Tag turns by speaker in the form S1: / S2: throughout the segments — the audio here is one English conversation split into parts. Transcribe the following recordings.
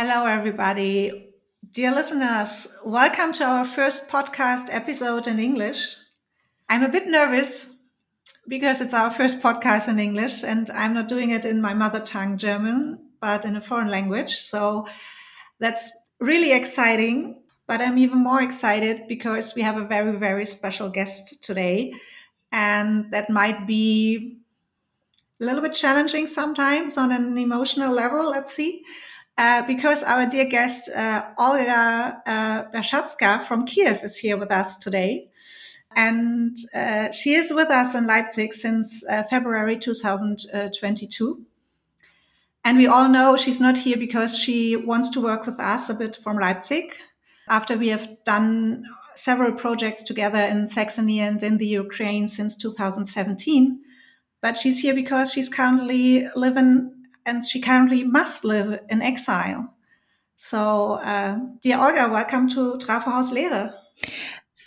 S1: Hello, everybody. Dear listeners, welcome to our first podcast episode in English. I'm a bit nervous because it's our first podcast in English and I'm not doing it in my mother tongue, German, but in a foreign language. So that's really exciting. But I'm even more excited because we have a very, very special guest today. And that might be a little bit challenging sometimes on an emotional level. Let's see. Uh, because our dear guest, uh, Olga uh, from Kiev is here with us today. And uh, she is with us in Leipzig since uh, February 2022. And we all know she's not here because she wants to work with us a bit from Leipzig after we have done several projects together in Saxony and in the Ukraine since 2017. But she's here because she's currently living and she currently must live in exile. So, uh, dear Olga, welcome to Trafohaus Lehre.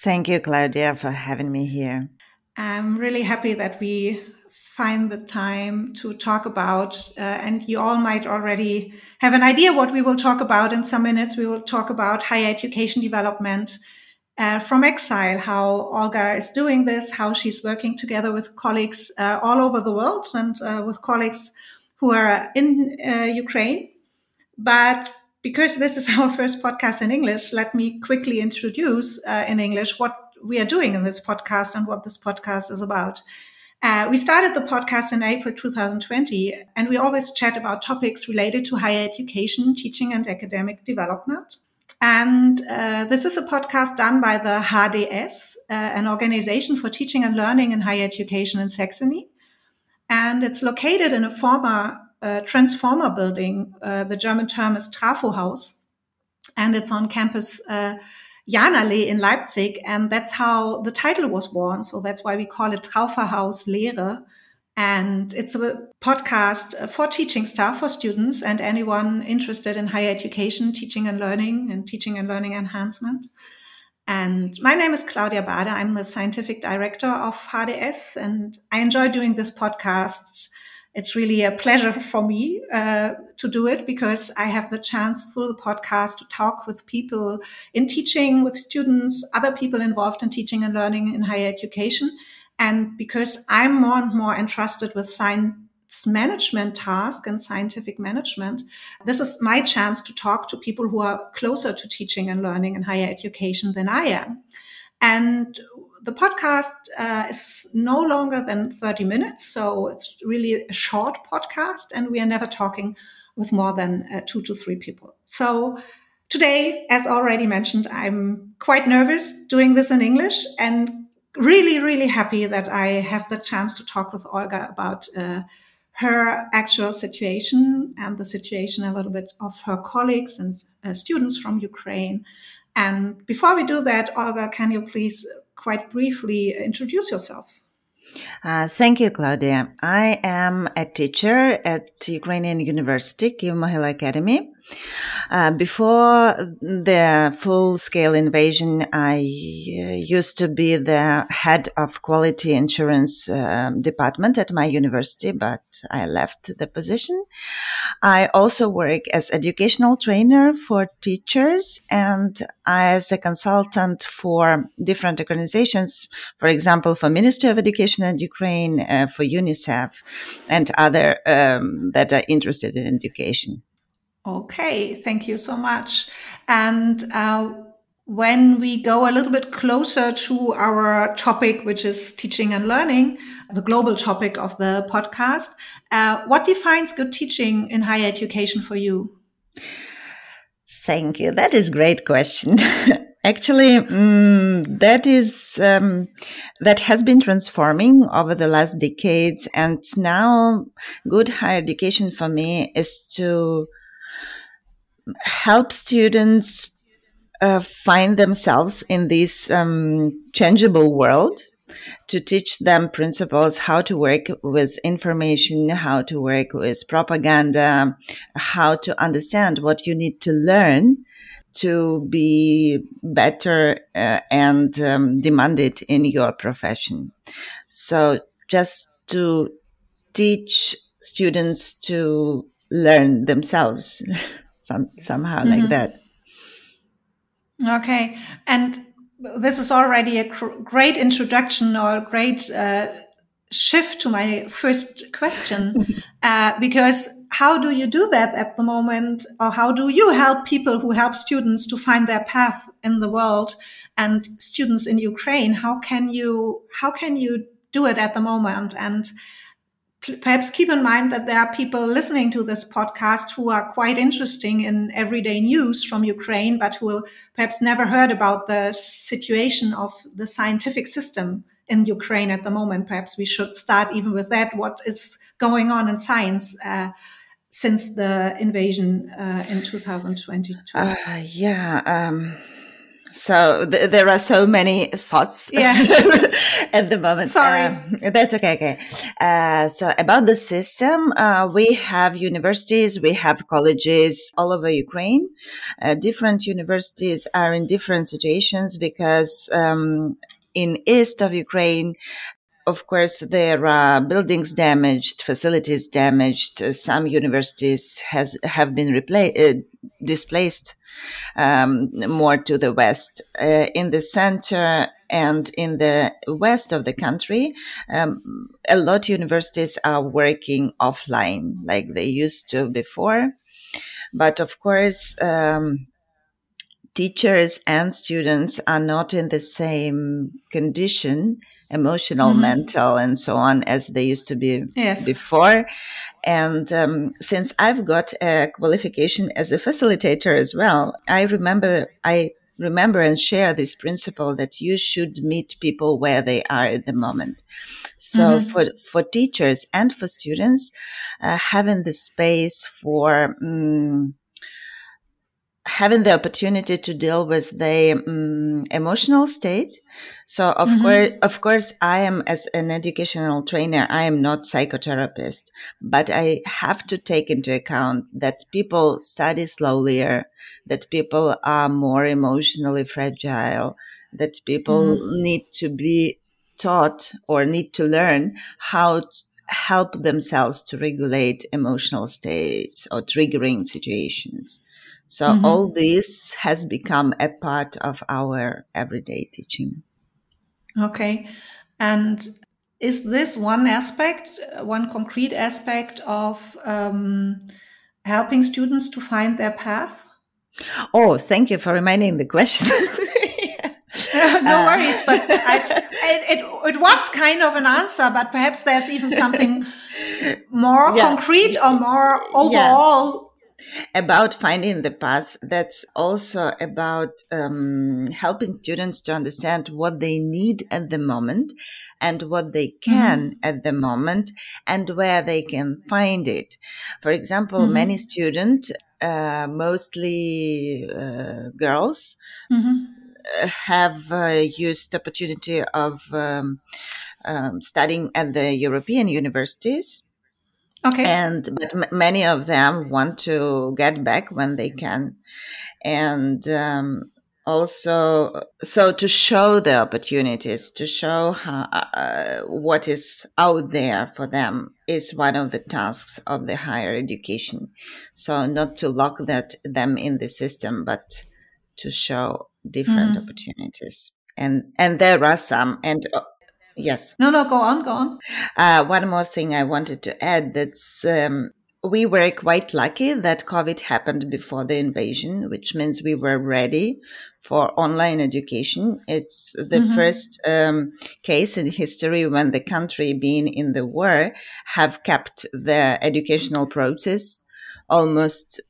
S2: Thank you, Claudia, for having me here.
S1: I'm really happy that we find the time to talk about, uh, and you all might already have an idea what we will talk about in some minutes. We will talk about higher education development uh, from exile, how Olga is doing this, how she's working together with colleagues uh, all over the world and uh, with colleagues who are in uh, Ukraine. But because this is our first podcast in English, let me quickly introduce uh, in English what we are doing in this podcast and what this podcast is about. Uh, we started the podcast in April 2020, and we always chat about topics related to higher education, teaching, and academic development. And uh, this is a podcast done by the HDS, uh, an organization for teaching and learning in higher education in Saxony and it's located in a former uh, transformer building. Uh, the German term is Trafohaus, and it's on campus uh, Jahnallee in Leipzig, and that's how the title was born. So that's why we call it Trafohaus Lehre. And it's a podcast for teaching staff, for students, and anyone interested in higher education, teaching and learning, and teaching and learning enhancement. And my name is Claudia Bade. I'm the scientific director of HDS, and I enjoy doing this podcast. It's really a pleasure for me uh, to do it because I have the chance through the podcast to talk with people in teaching, with students, other people involved in teaching and learning in higher education. And because I'm more and more entrusted with science management task and scientific management, this is my chance to talk to people who are closer to teaching and learning and higher education than I am. And the podcast uh, is no longer than 30 minutes. So it's really a short podcast, and we are never talking with more than uh, two to three people. So today, as already mentioned, I'm quite nervous doing this in English and really, really happy that I have the chance to talk with Olga about uh, her actual situation and the situation a little bit of her colleagues and uh, students from Ukraine. And before we do that, Olga, can you please quite briefly introduce yourself?
S2: Uh, thank you, Claudia. I am a teacher at Ukrainian University, Kyiv Mohyla Academy. Uh, before the full scale invasion, I uh, used to be the head of quality insurance uh, department at my university, but I left the position. I also work as educational trainer for teachers and as a consultant for different organizations, for example, for Ministry of Education and Ukraine, uh, for UNICEF and other um, that are interested in education.
S1: Okay, thank you so much. And uh, when we go a little bit closer to our topic, which is teaching and learning, the global topic of the podcast, uh, what defines good teaching in higher education for you?
S2: Thank you. That is great question. Actually, um, that is um, that has been transforming over the last decades, and now good higher education for me is to help students uh, find themselves in this um, changeable world to teach them principles how to work with information, how to work with propaganda, how to understand what you need to learn to be better uh, and um, demanded in your profession. So just to teach students to learn themselves. some, somehow mm-hmm. like that.
S1: Okay. And this is already a cr- great introduction or great uh, shift to my first question uh, because how do you do that at the moment or how do you help people who help students to find their path in the world and students in ukraine how can you how can you do it at the moment and perhaps keep in mind that there are people listening to this podcast who are quite interesting in everyday news from Ukraine, but who perhaps never heard about the situation of the scientific system in Ukraine at the moment. Perhaps we should start even with that. What is going on in science? Uh, since the invasion uh, in 2022? Uh,
S2: yeah. Um so th- there are so many thoughts
S1: yeah.
S2: at the moment.
S1: Sorry.
S2: Uh, that's okay. Okay. Uh, so about the system, uh, we have universities, we have colleges all over Ukraine. Uh, different universities are in different situations because um, in east of Ukraine, of course, there are buildings damaged, facilities damaged. Uh, some universities has have been uh, displaced um, more to the west. Uh, in the center and in the west of the country, um, a lot of universities are working offline like they used to before. But of course, um, teachers and students are not in the same condition emotional, mm-hmm. mental, and so on as they used to be
S1: yes.
S2: before. And um, since I've got a qualification as a facilitator as well, I remember I remember and share this principle that you should meet people where they are at the moment. So mm-hmm. for for teachers and for students, uh, having the space for um, having the opportunity to deal with the um, emotional state. So of mm-hmm. course, of course, I am as an educational trainer, I am not psychotherapist, but I have to take into account that people study slowlier, that people are more emotionally fragile, that people mm-hmm. need to be taught or need to learn how to help themselves to regulate emotional states or triggering situations. So mm-hmm. all this has become a part of our everyday teaching.
S1: Okay. And is this one aspect, one concrete aspect of um, helping students to find their path?
S2: Oh, thank you for reminding the question.
S1: no worries, but I, it, it, it was kind of an answer, but perhaps there's even something more yeah. concrete or more overall
S2: about finding the path that's also about um, helping students to understand what they need at the moment and what they can mm-hmm. at the moment and where they can find it for example mm-hmm. many students uh, mostly uh, girls mm-hmm. have uh, used the opportunity of um, um, studying at the european universities
S1: Okay.
S2: And but m- many of them want to get back when they can, and um, also so to show the opportunities, to show how, uh, what is out there for them is one of the tasks of the higher education. So not to lock that them in the system, but to show different mm. opportunities and and there are some and uh, Yes.
S1: No, no, go on, go on.
S2: Uh, one more thing I wanted to add that's um, we were quite lucky that COVID happened before the invasion, which means we were ready for online education. It's the mm-hmm. first um, case in history when the country, being in the war, have kept the educational process almost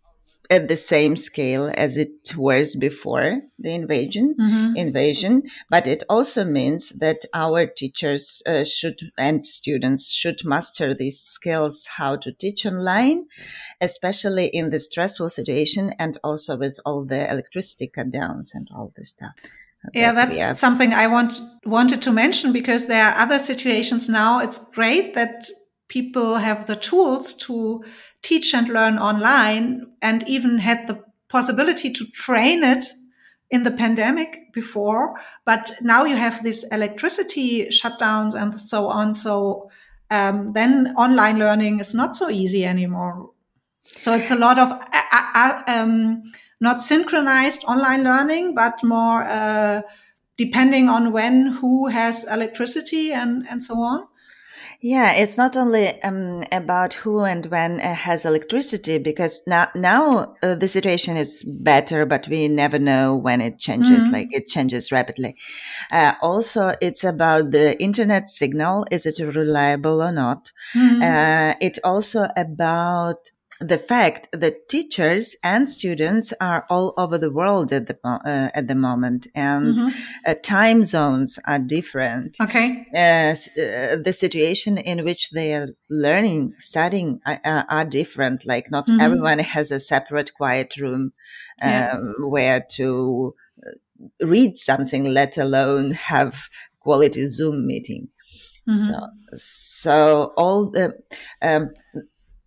S2: at the same scale as it was before the invasion mm-hmm. invasion but it also means that our teachers uh, should and students should master these skills how to teach online especially in the stressful situation and also with all the electricity cut downs and all this stuff
S1: yeah, that's something I want wanted to mention because there are other situations now. It's great that people have the tools to teach and learn online and even had the possibility to train it in the pandemic before. But now you have this electricity shutdowns and so on. So um, then online learning is not so easy anymore. So it's a lot of uh, uh, um, not synchronized online learning, but more uh, depending on when who has electricity and and so on.
S2: Yeah, it's not only um, about who and when uh, has electricity because now now uh, the situation is better, but we never know when it changes. Mm-hmm. Like it changes rapidly. Uh, also, it's about the internet signal. Is it reliable or not? Mm-hmm. Uh, it also about the fact that teachers and students are all over the world at the uh, at the moment, and mm-hmm. uh, time zones are different.
S1: Okay,
S2: uh, the situation in which they are learning, studying uh, uh, are different. Like not mm-hmm. everyone has a separate quiet room yeah. Um, where to uh, read something, let alone have quality Zoom meeting. Mm-hmm. So, so all the um,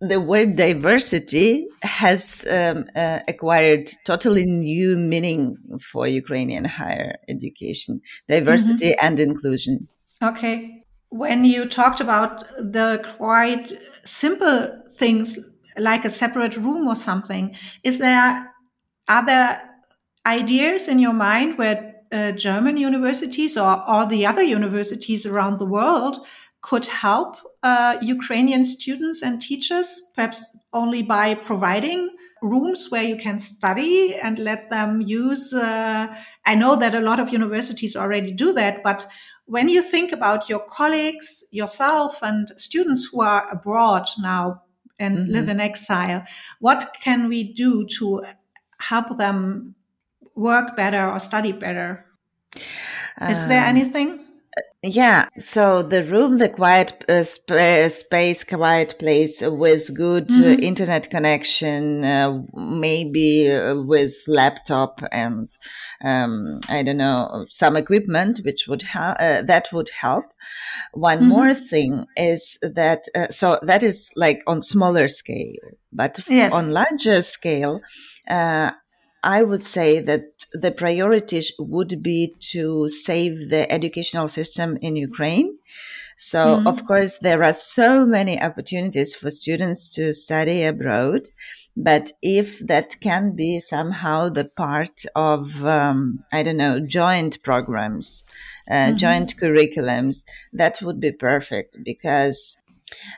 S2: the word diversity has um, uh, acquired totally new meaning for Ukrainian higher education diversity mm-hmm. and inclusion.
S1: Okay. When you talked about the quite simple things like a separate room or something, is there other ideas in your mind where uh, German universities or all the other universities around the world could help uh, Ukrainian students and teachers, perhaps only by providing rooms where you can study and let them use. Uh, I know that a lot of universities already do that, but when you think about your colleagues, yourself, and students who are abroad now and mm-hmm. live in exile, what can we do to help them work better or study better? Is there um, anything?
S2: Yeah, so the room, the quiet uh, sp- uh, space, quiet place with good uh, mm-hmm. uh, internet connection, uh, maybe uh, with laptop and um, I don't know some equipment, which would help. that would help. One mm-hmm. more thing is that so that is like on smaller scale, but yes. on larger scale. I would say that the priority would be to save the educational system in Ukraine. So, mm-hmm. of course, there are so many opportunities for students to study abroad. But if that can be somehow the part of, um, I don't know, joint programs, uh, mm-hmm. joint curriculums, that would be perfect because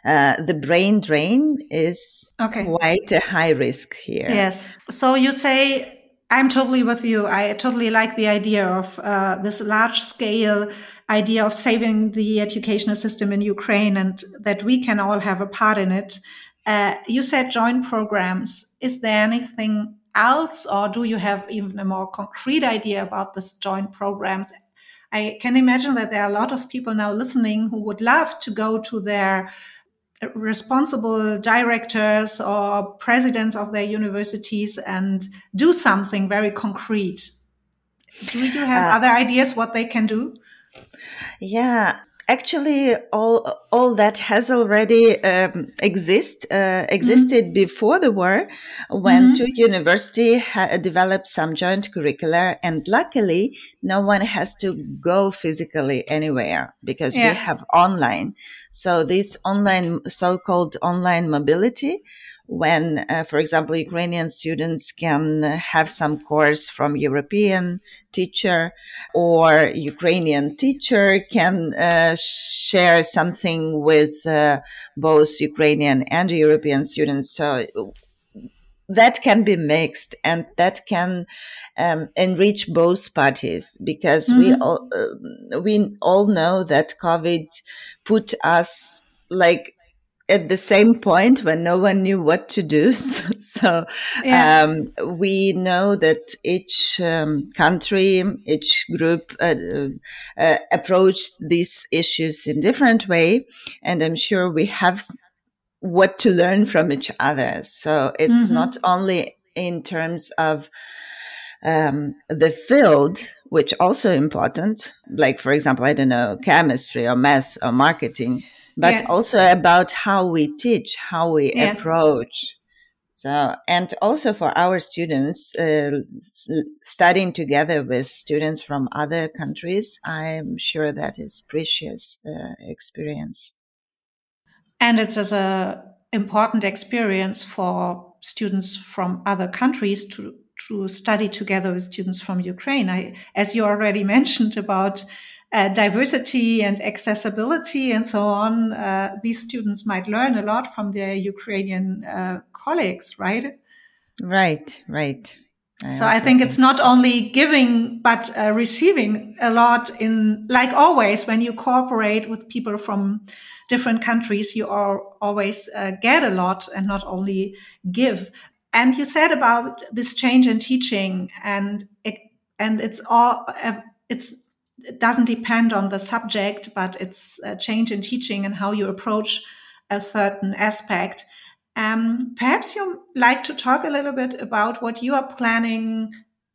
S2: uh, the brain drain is okay. quite a high risk here.
S1: Yes. So you say I'm totally with you. I totally like the idea of uh, this large scale idea of saving the educational system in Ukraine and that we can all have a part in it. Uh, you said joint programs. Is there anything else, or do you have even a more concrete idea about this joint programs? I can imagine that there are a lot of people now listening who would love to go to their responsible directors or presidents of their universities and do something very concrete. Do you have uh, other ideas what they can do?
S2: Yeah, actually all all that has already um, exist uh, existed mm-hmm. before the war when mm-hmm. two university ha- developed some joint curricula, and luckily no one has to go physically anywhere because yeah. we have online so this online so-called online mobility when, uh, for example, Ukrainian students can have some course from European teacher or Ukrainian teacher can uh, share something with uh, both Ukrainian and European students. So that can be mixed and that can um, enrich both parties because mm-hmm. we all uh, we all know that COVID put us like at the same point when no one knew what to do. So, yeah. um, we know that each um, country, each group uh, uh, approached these issues in different way, and I'm sure we have what to learn from each other. So it's mm-hmm. not only in terms of um, the field, which also important, like for example, I don't know, chemistry or math or marketing but yeah. also about how we teach, how we yeah. approach. So, and also for our students, uh, studying together with students from other countries, I'm sure that is precious uh, experience.
S1: And it's as a important experience for students from other countries to to study together with students from Ukraine. I, as you already mentioned about uh, diversity and accessibility and so on, uh, these students might learn a lot from their Ukrainian uh, colleagues, right?
S2: Right, right.
S1: I so I think it's not only giving, but uh, receiving a lot in, like always, when you cooperate with people from different countries, you are always uh, get a lot and not only give. And you said about this change in teaching and it, and it's all, uh, it's, it doesn't depend on the subject, but it's a change in teaching and how you approach a certain aspect. Um, perhaps you like to talk a little bit about what you are planning.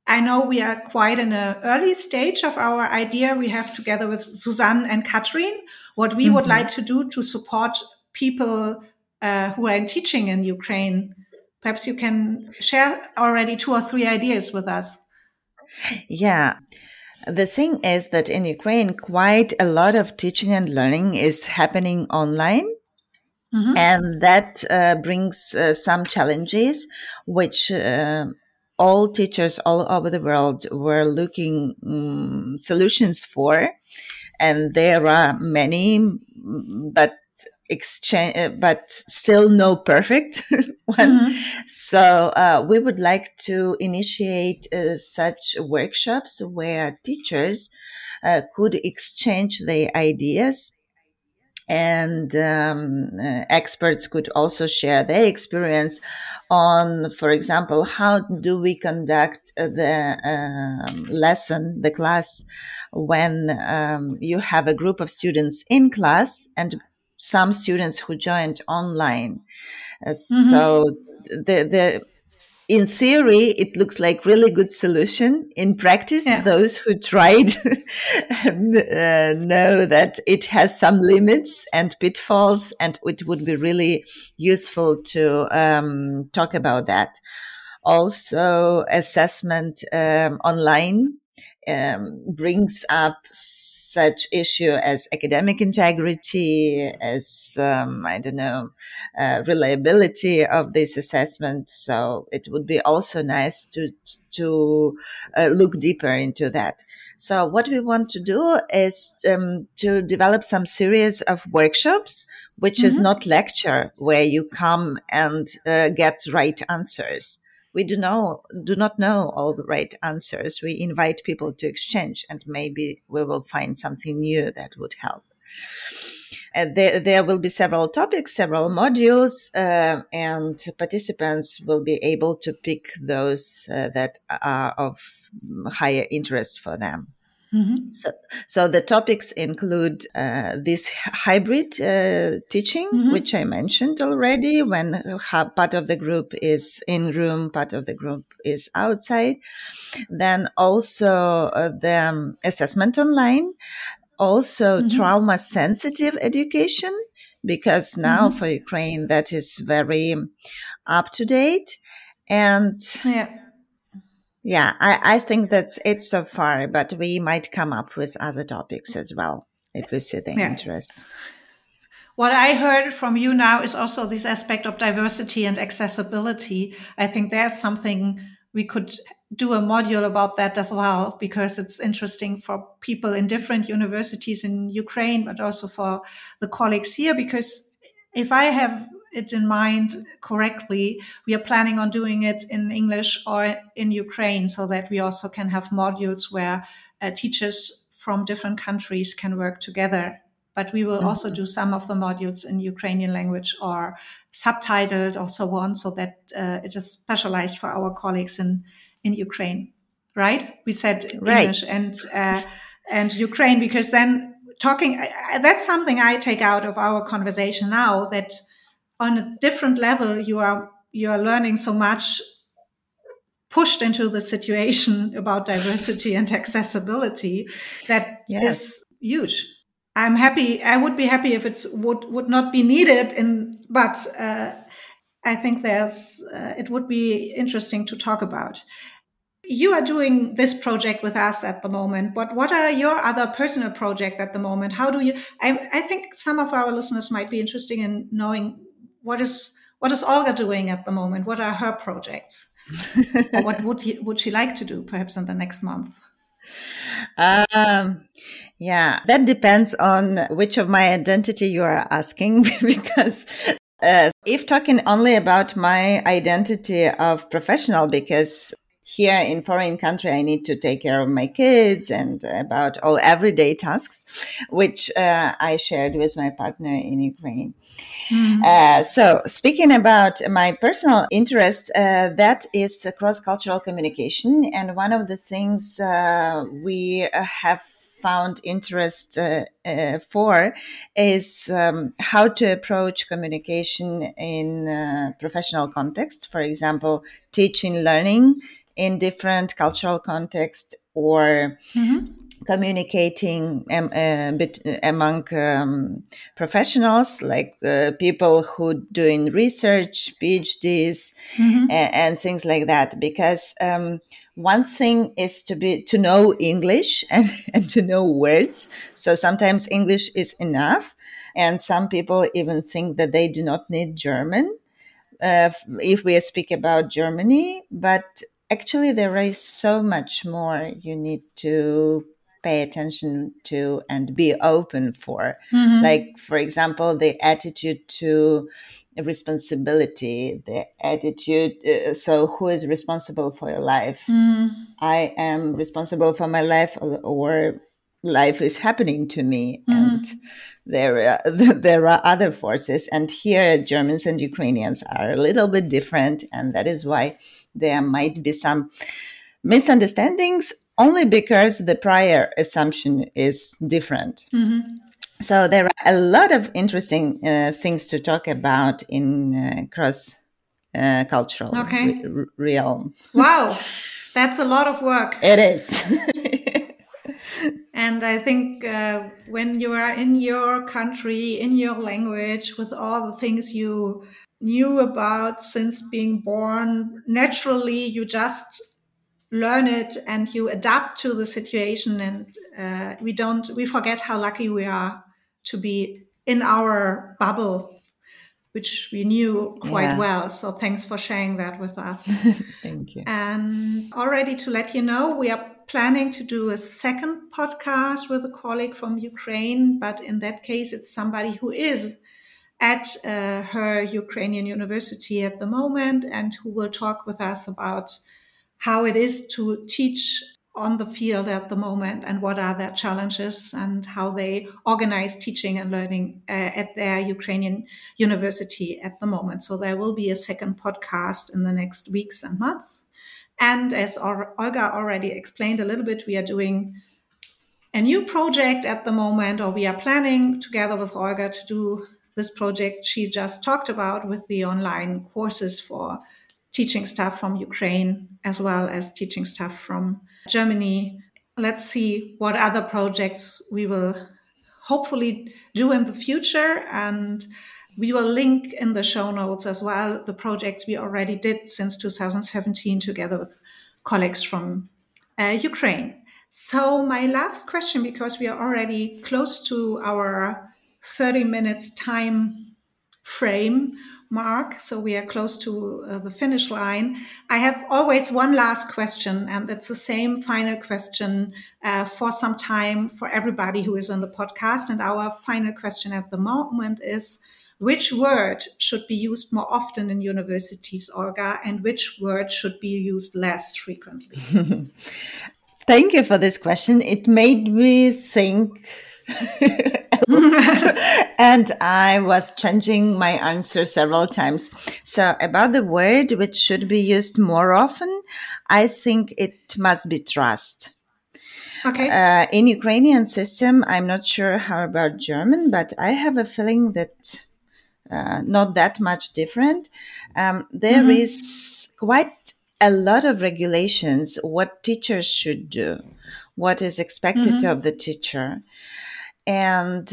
S1: I know we are quite in an early stage of our idea. We have together with Suzanne and Katrin what we mm-hmm. would like to do to support people uh, who are in teaching in Ukraine. Perhaps you can share already two or three ideas with us.
S2: Yeah. The thing is that in Ukraine, quite a lot of teaching and learning is happening online. Mm-hmm. And that uh, brings uh, some challenges, which uh, all teachers all over the world were looking um, solutions for. And there are many, but exchange, uh, but still no perfect one. Mm-hmm. So uh, we would like to initiate uh, such workshops where teachers could exchange their ideas and um, uh, experts could also share their experience on, for example, how do we conduct the um, lesson, the class, when um, you have a group of students in class and some students who joined online. Uh, mm-hmm. So the the in theory, it looks like really good solution. In practice, yeah. those who tried uh, know that it has some limits and pitfalls, and it would be really useful to um, talk about that. Also, assessment um, online um, brings up such issue as academic integrity, as um, I don't know, uh, reliability of this assessment. So it would be also nice to to uh, look deeper into that. So what we want to do is um, to develop some series of workshops, which mm-hmm. is not lecture where you come and uh, get right answers we do know do not know all the right answers. We invite people to exchange, and maybe we will find something new that would help. And there, there will be several topics, several modules, uh, and participants will be able to pick those uh, that are of higher interest for them. Mm-hmm. So, so the topics include uh, this hybrid uh, teaching, mm-hmm. which I mentioned already. When part of the group is in room, part of the group is outside. Then also uh, the um, assessment online, also mm-hmm. trauma sensitive education, because now mm-hmm. for Ukraine that is very up to date, and yeah yeah, I, I think that's it so far, but we might come up with other topics as well if we see the yeah. interest.
S1: What I heard from you now is also this aspect of diversity and accessibility. I think there's something we could do a module about that as well, because it's interesting for people in different universities in Ukraine, but also for the colleagues here. Because if I have it in mind correctly, we are planning on doing it in English or in Ukraine so that we also can have modules where uh, teachers from different countries can work together. But we will mm-hmm. also do some of the modules in Ukrainian language or subtitled or so on, so that uh, it is specialized for our colleagues in, in Ukraine. Right? We said right. English and uh, and Ukraine because then talking that's something I take out of our conversation now that on a different level you are you are learning so much pushed into the situation about diversity and accessibility that yes. is huge. I'm happy i would be happy if it would would not be needed in but uh, i think there's uh, it would be interesting to talk about. You are doing this project with us at the moment but what are your other personal projects at the moment? How do you I, I think some of our listeners might be interested in knowing what is what is Olga doing at the moment? What are her projects? what would he, would she like to do perhaps in the next month?
S2: Um, yeah, that depends on which of my identity you are asking because uh, if talking only about my identity of professional, because here in foreign country i need to take care of my kids and about all everyday tasks which uh, i shared with my partner in ukraine mm-hmm. uh, so speaking about my personal interest uh, that is cross-cultural communication and one of the things uh, we have found interest uh, uh, for is um, how to approach communication in uh, professional context. For example, teaching, learning in different cultural context or mm-hmm. communicating um, uh, bit, among um, professionals like uh, people who doing research phds mm-hmm. and, and, things like that because um, one thing is to be to know english and, and to know words so sometimes english is enough and some people even think that they do not need german uh, if we speak about Germany, but actually there is so much more you need to pay attention to and be open for mm-hmm. like for example the attitude to responsibility the attitude uh, so who is responsible for your life mm-hmm. i am responsible for my life or, or life is happening to me mm-hmm. and there are, there are other forces and here germans and ukrainians are a little bit different and that is why there might be some misunderstandings only because the prior assumption is different. Mm-hmm. So there are a lot of interesting uh, things to talk about in uh, cross uh, cultural okay. re- realm.
S1: Wow, that's a lot of work.
S2: It is.
S1: and I think uh, when you are in your country, in your language, with all the things you knew about since being born. Naturally, you just learn it and you adapt to the situation. And uh, we don't, we forget how lucky we are to be in our bubble, which we knew quite yeah. well. So thanks for sharing that with us.
S2: Thank you.
S1: And already to let you know, we are planning to do a second podcast with a colleague from Ukraine, but in that case, it's somebody who is at uh, her Ukrainian university at the moment and who will talk with us about how it is to teach on the field at the moment and what are their challenges and how they organize teaching and learning uh, at their Ukrainian university at the moment. So there will be a second podcast in the next weeks and months. And as Olga already explained a little bit, we are doing a new project at the moment, or we are planning together with Olga to do this project she just talked about with the online courses for teaching staff from Ukraine as well as teaching staff from Germany. Let's see what other projects we will hopefully do in the future. And we will link in the show notes as well the projects we already did since 2017 together with colleagues from uh, Ukraine. So, my last question, because we are already close to our 30 minutes time frame mark. So we are close to uh, the finish line. I have always one last question and it's the same final question uh, for some time for everybody who is on the podcast. And our final question at the moment is which word should be used more often in universities olga and which word should be used less frequently?
S2: Thank you for this question. It made me think and I was changing my answer several times. So, about the word which should be used more often, I think it must be trust.
S1: Okay.
S2: Uh, in Ukrainian system, I'm not sure how about German, but I have a feeling that uh, not that much different. Um, there mm-hmm. is quite a lot of regulations what teachers should do, what is expected mm-hmm. of the teacher and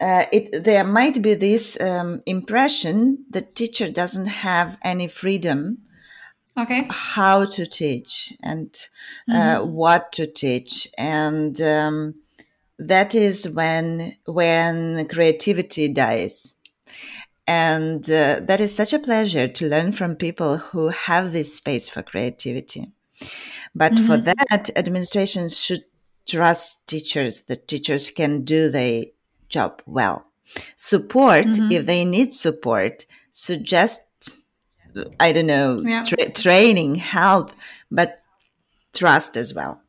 S2: uh, it, there might be this um, impression that teacher doesn't have any freedom
S1: okay
S2: how to teach and uh, mm-hmm. what to teach and um, that is when when creativity dies And uh, that is such a pleasure to learn from people who have this space for creativity. But mm-hmm. for that, administrations should trust teachers that teachers can do their job well. Support, mm-hmm. if they need support, suggest, I don't know, yeah. tra- training, help, but trust as well.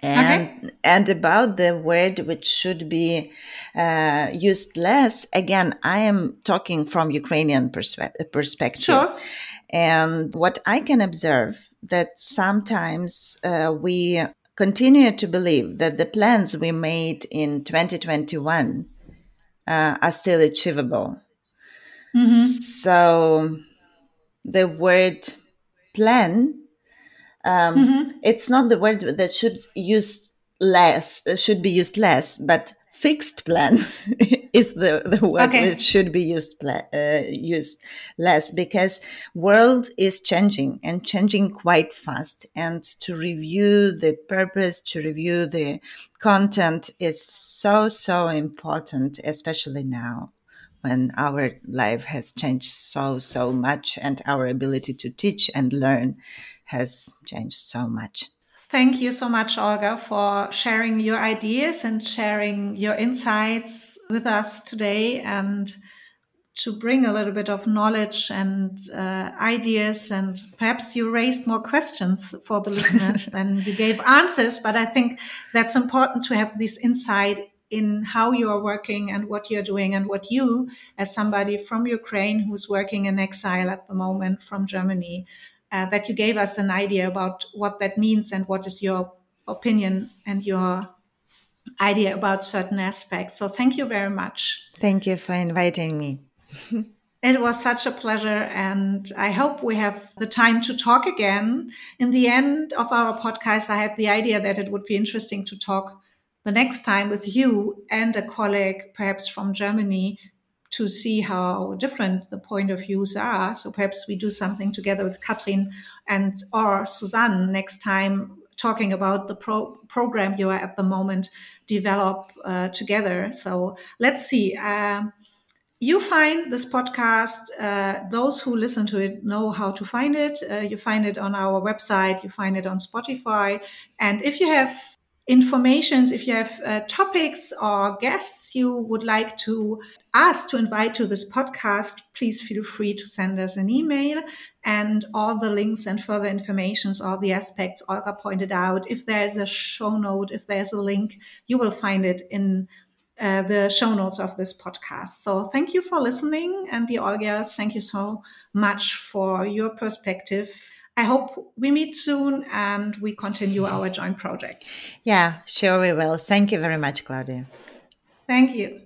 S2: And, okay. and about the word which should be uh, used less, again, I am talking from Ukrainian perspe- perspective.
S1: Sure.
S2: And what I can observe that sometimes uh, we continue to believe that the plans we made in 2021 uh, are still achievable. Mm-hmm. So the word plan, um, mm-hmm. it's not the word that should use less, should be used less, but fixed plan is the, the word okay. that should be used uh, used less because world is changing and changing quite fast. And to review the purpose to review the content is so so important especially now when our life has changed so so much and our ability to teach and learn has changed so much.
S1: Thank you so much, Olga, for sharing your ideas and sharing your insights with us today and to bring a little bit of knowledge and uh, ideas. And perhaps you raised more questions for the listeners than you gave answers. But I think that's important to have this insight in how you are working and what you're doing and what you, as somebody from Ukraine who's working in exile at the moment from Germany, uh, that you gave us an idea about what that means and what is your opinion and your idea about certain aspects. So thank you very much.
S2: Thank you for inviting me.
S1: it was such a pleasure, and I hope we have the time to talk again. In the end of our podcast, I had the idea that it would be interesting to talk the next time with you and a colleague, perhaps from Germany, to see how different the point of views are. So perhaps we do something together with Katrin and or Suzanne next time talking about the pro- program you are at the moment develop uh, together. So let's see. Um, you find this podcast. Uh, those who listen to it know how to find it. Uh, you find it on our website. You find it on Spotify. And if you have informations, if you have uh, topics or guests you would like to ask to invite to this podcast, please feel free to send us an email and all the links and further informations, all the aspects Olga pointed out. If there is a show note, if there's a link, you will find it in uh, the show notes of this podcast. So thank you for listening. And the Olga, thank you so much for your perspective I hope we meet soon and we continue our joint projects.
S2: Yeah, sure we will. Thank you very much, Claudia.
S1: Thank you.